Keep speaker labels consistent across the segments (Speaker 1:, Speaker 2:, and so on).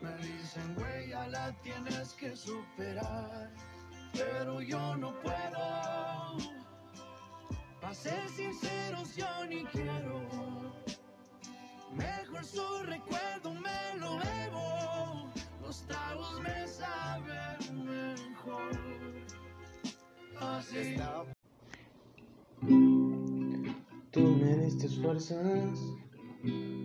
Speaker 1: Me dicen, güey, ya la tienes que superar. Pero yo no puedo. Para ser sinceros, yo ni quiero. Mejor su recuerdo me lo bebo. Los tragos me saben mejor. Así.
Speaker 2: Tú me diste fuerzas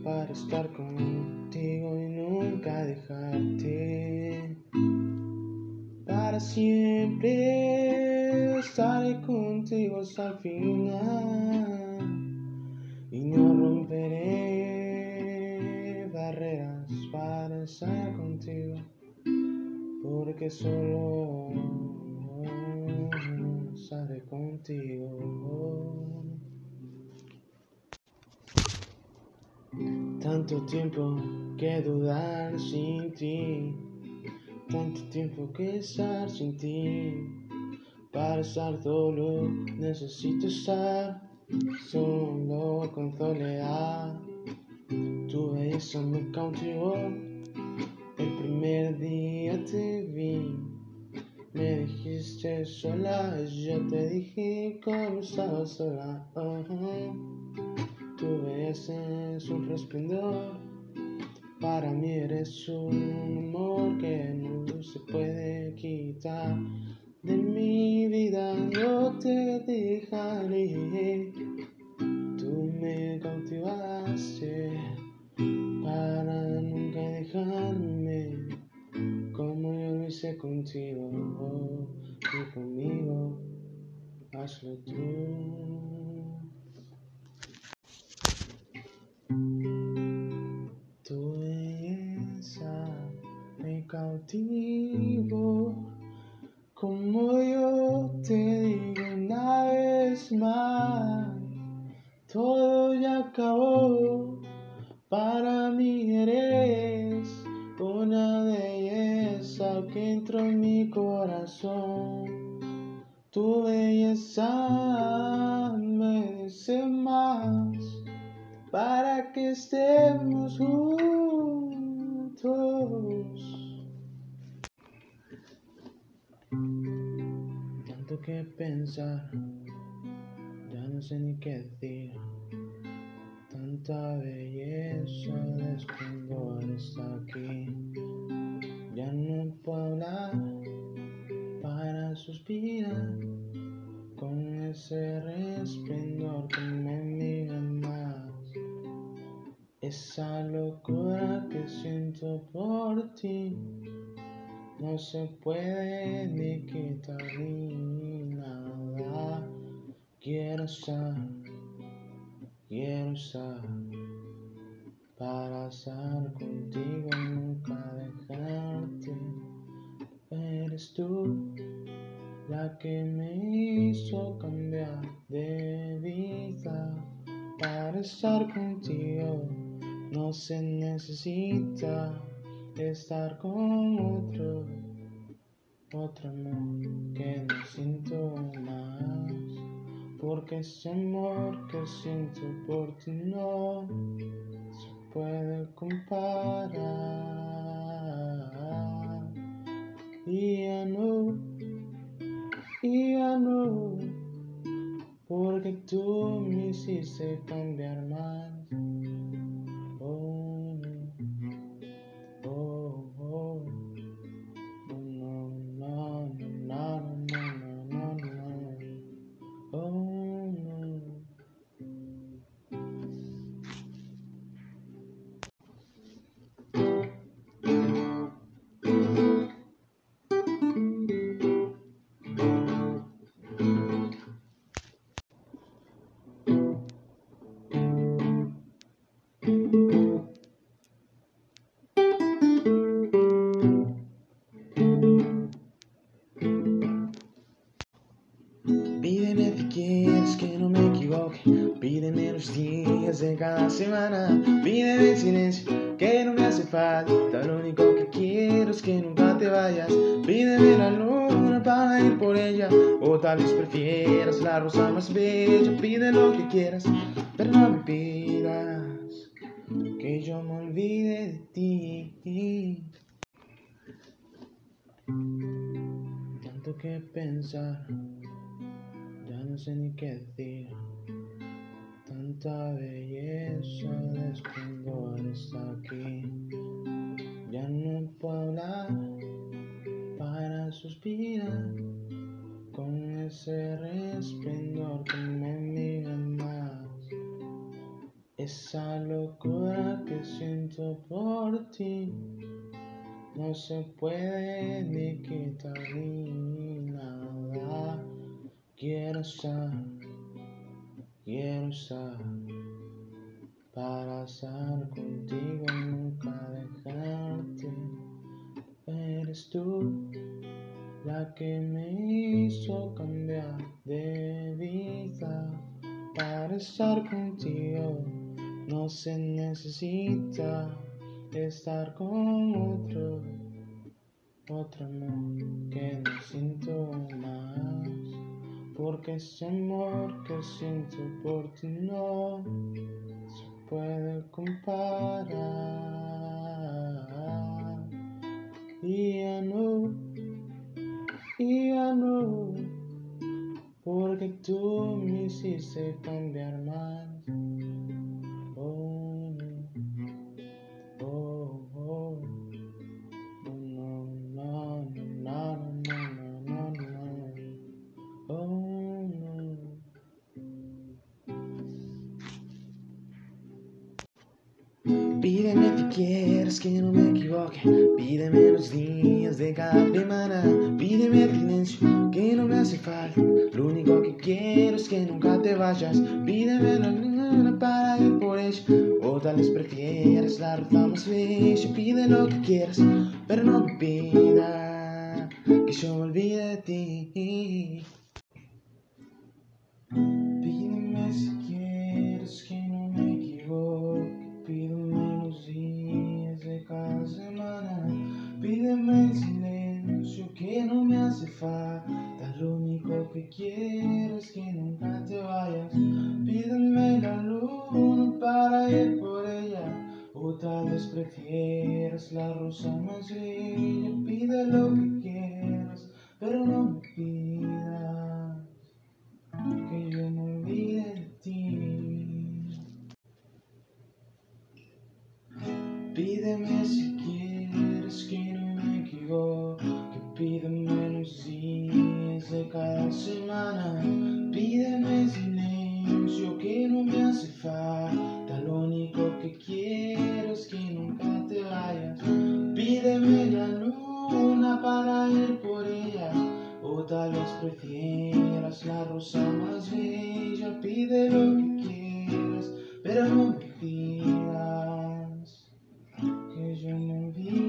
Speaker 2: para estar contigo y nunca dejarte. Para siempre estaré contigo hasta el final y no romperé barreras para estar contigo porque solo estaré contigo. Tanto tiempo que dudar sin ti, tanto tiempo que estar sin ti. Para estar solo necesito estar solo con soledad. Tu belleza me cautivó, el primer día te vi. Me dijiste sola, yo te dije cómo estaba sola. Belleza es un resplendor, para mí eres un amor que no se puede quitar. De mi vida no te dejaré, tú me cautivaste para nunca dejarme, como yo lo hice contigo y conmigo, hazlo tú. Cautivó, como yo te digo una vez más, todo ya acabó, para mí eres una belleza que entró en mi corazón, tu belleza me dice más para que estemos juntos. Tanto que pensar, ya no sé ni qué decir. Tanta belleza de esplendor está aquí. Ya no puedo hablar para suspirar con ese resplendor que me mira más. Esa locura que siento por ti no se puede ni quitar ni nada. Quiero estar, quiero estar para estar contigo y nunca dejarte. Eres tú la que me hizo cambiar de vida para estar contigo. No se necesita estar con otro, otro amor que no siento más, porque ese amor que siento por ti no se puede comparar. Y ya no, y ya no, porque tú me hiciste cambiar más. semana pide el silencio que no me hace falta. Lo único que quiero es que nunca te vayas. Pídeme la luna para ir por ella. O tal vez prefieras la rosa más bella. Pide lo que quieras, pero no me pidas Que yo me olvide de ti. Tanto que pensar Ya no sé ni qué decir. Tanta belleza de esplendor está aquí. Ya no puedo hablar para suspirar con ese resplendor que me mira más. Esa locura que siento por ti no se puede ni quitar ni nada. Quiero estar, quiero estar para estar contigo y nunca dejarte. Eres tú la que me hizo cambiar de vida para estar contigo. No se necesita estar con otro, otro amor que no siento más, porque ese amor que siento por ti no se puede comparar. Y ya no, y ya no, porque tú me hiciste cambiar más. Quieres que no me equivoque. Pídeme los días de cada semana. Pídeme el silencio que no me hace falta. Lo único que quiero es que nunca te vayas. Pídeme la luna para ir por ella. O tal vez prefieres la ruta más bella. Pide lo que quieras, pero no me pida que yo me olvide de ti. Pídeme si quieres que no me equivoque. Pídeme los días de cada semana. Pídeme silencio que no me hace falta. Lo único que quiero que yo me olvide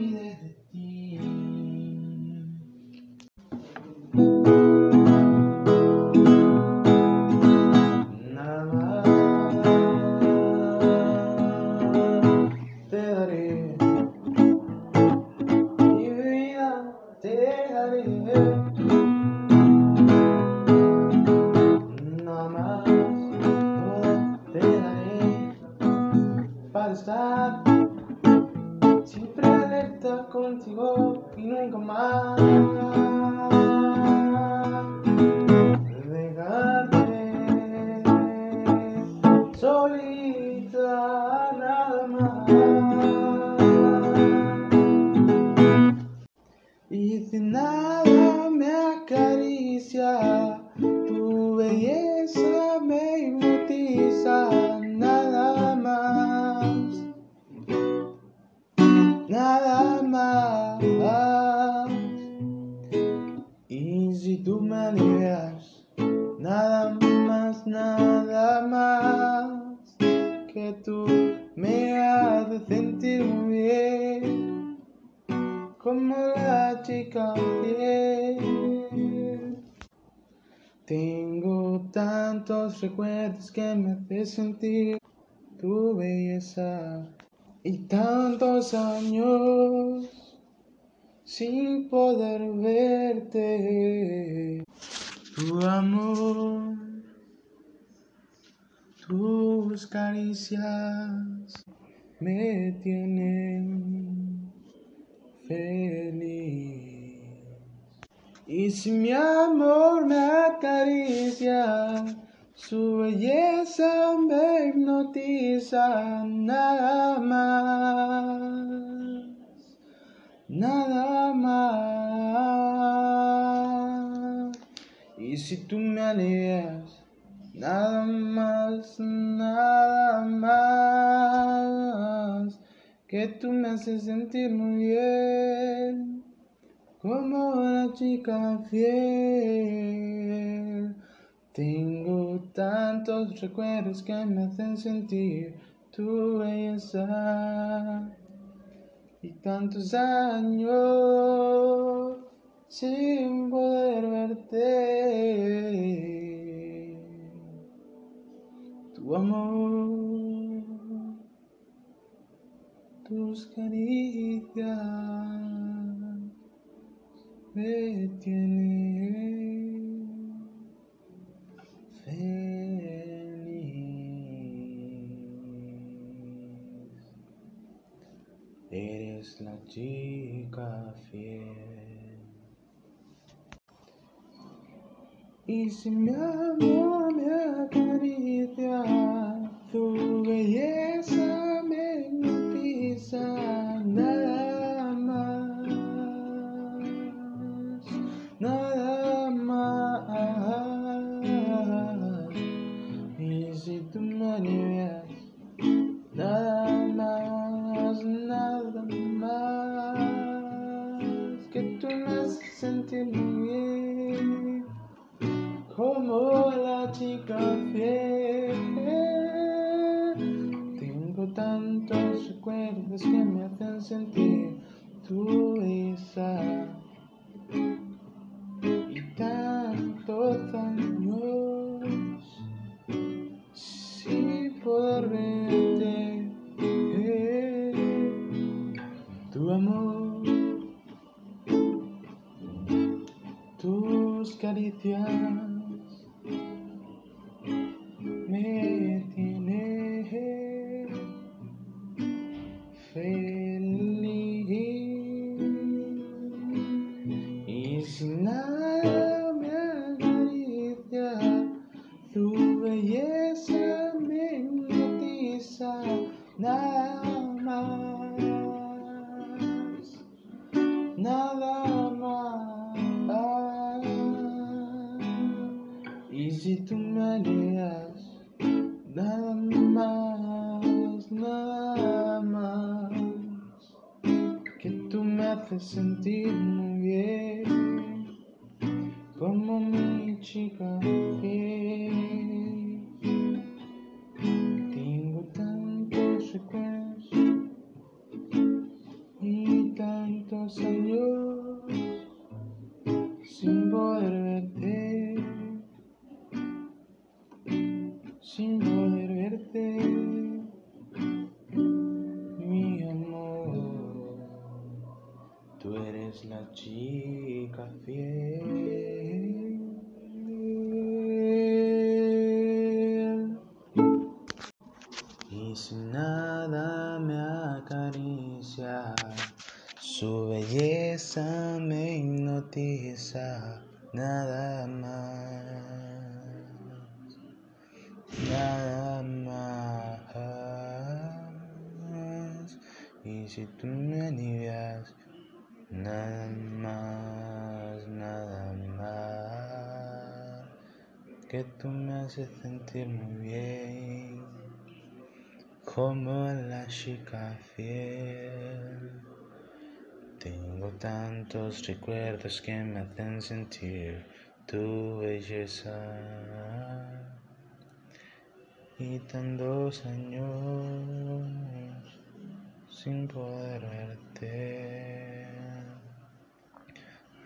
Speaker 2: Tengo tantos recuerdos que me hacen sentir tu belleza y tantos años sin poder verte. Tu amor, tus caricias me tienen feliz. Y si mi amor me acaricia, su belleza me hipnotiza, nada más, nada más. Y si tú me alivias, nada más, nada más, que tú me haces sentir muy bien, como una chica fiel. Tengo tantos recuerdos que me hacen sentir tu belleza. Y tantos años sin poder verte. Tu amor, tus caricias me tienen feliz. Eres la chica fiel. Y si mi amor me acaricia, tu belleza me hipnotiza, haces sentir muy bien como mi chica chica fiel. Y si nada me acaricia, su belleza me hipnotiza, nada más, nada más. Y si tú me tú me haces sentir muy bien como la chica fiel. Tengo tantos recuerdos que me hacen sentir tu belleza y tantos años sin poder verte.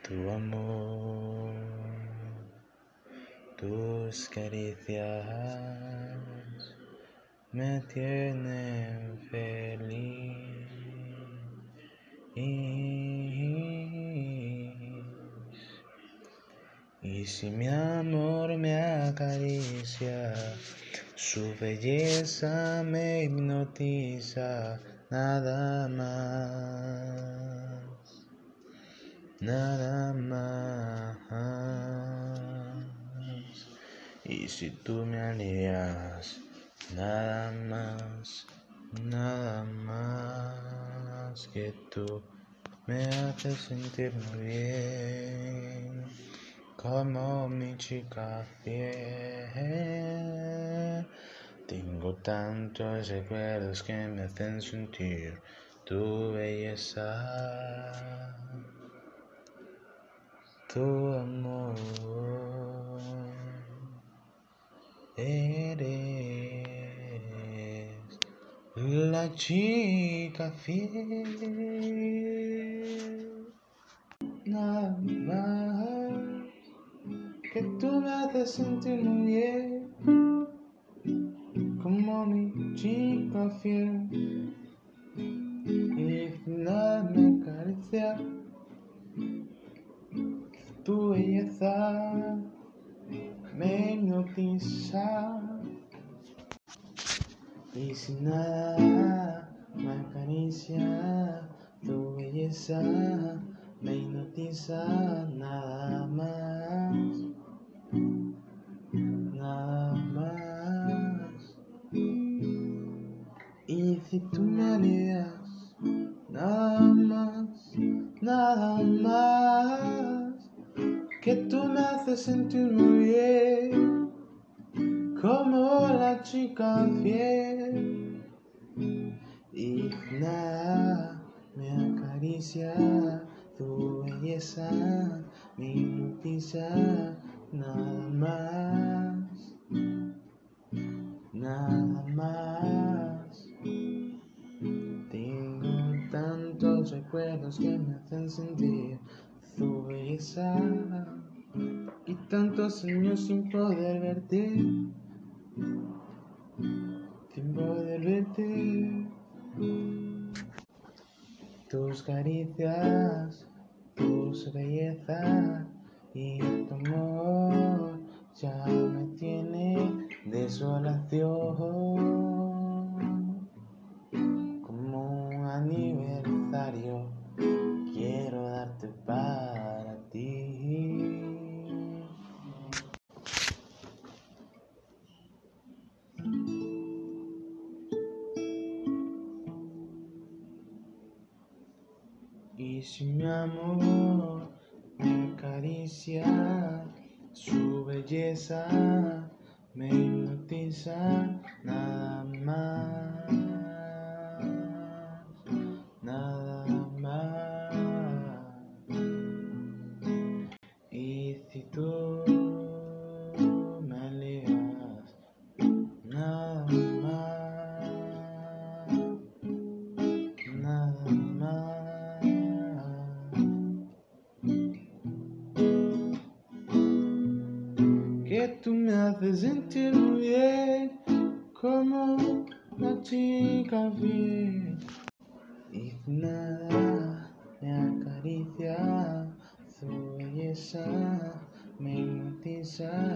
Speaker 2: Tu amor, tus caricias me tienen feliz. Y si mi amor me acaricia, su belleza me hipnotiza, nada más, nada más. Y si tú me alivias, nada más, nada más que tú me haces sentir muy bien, como mi chica fiel. Tengo tantos recuerdos que me hacen sentir tu belleza, tu amor. Eres la chica fiel. Nada más que tú me haces sentir muy bien. Como mi chica fiel. Y nada me acaricia tu belleza me hipnotiza. Y sin nada me acaricia tu belleza me hipnotiza nada más. Nada más. Y si tú me alias nada más nada más que tú me haces sentir muy bien, como la chica fiel. Y nada me acaricia tu belleza, mi noticia, nada más, nada más. Tengo tantos recuerdos que me hacen sentir tu belleza y tantos años sin poder verte, sin poder verte. Tus caricias, tus belleza y tu amor ya me tiene desolación. Como un aniversario quiero darte para si mi amor me acaricia, su belleza me hipnotiza nada más, tú me haces sentir muy bien, como una chica fiel. Y nada me acaricia, su belleza me hipnotiza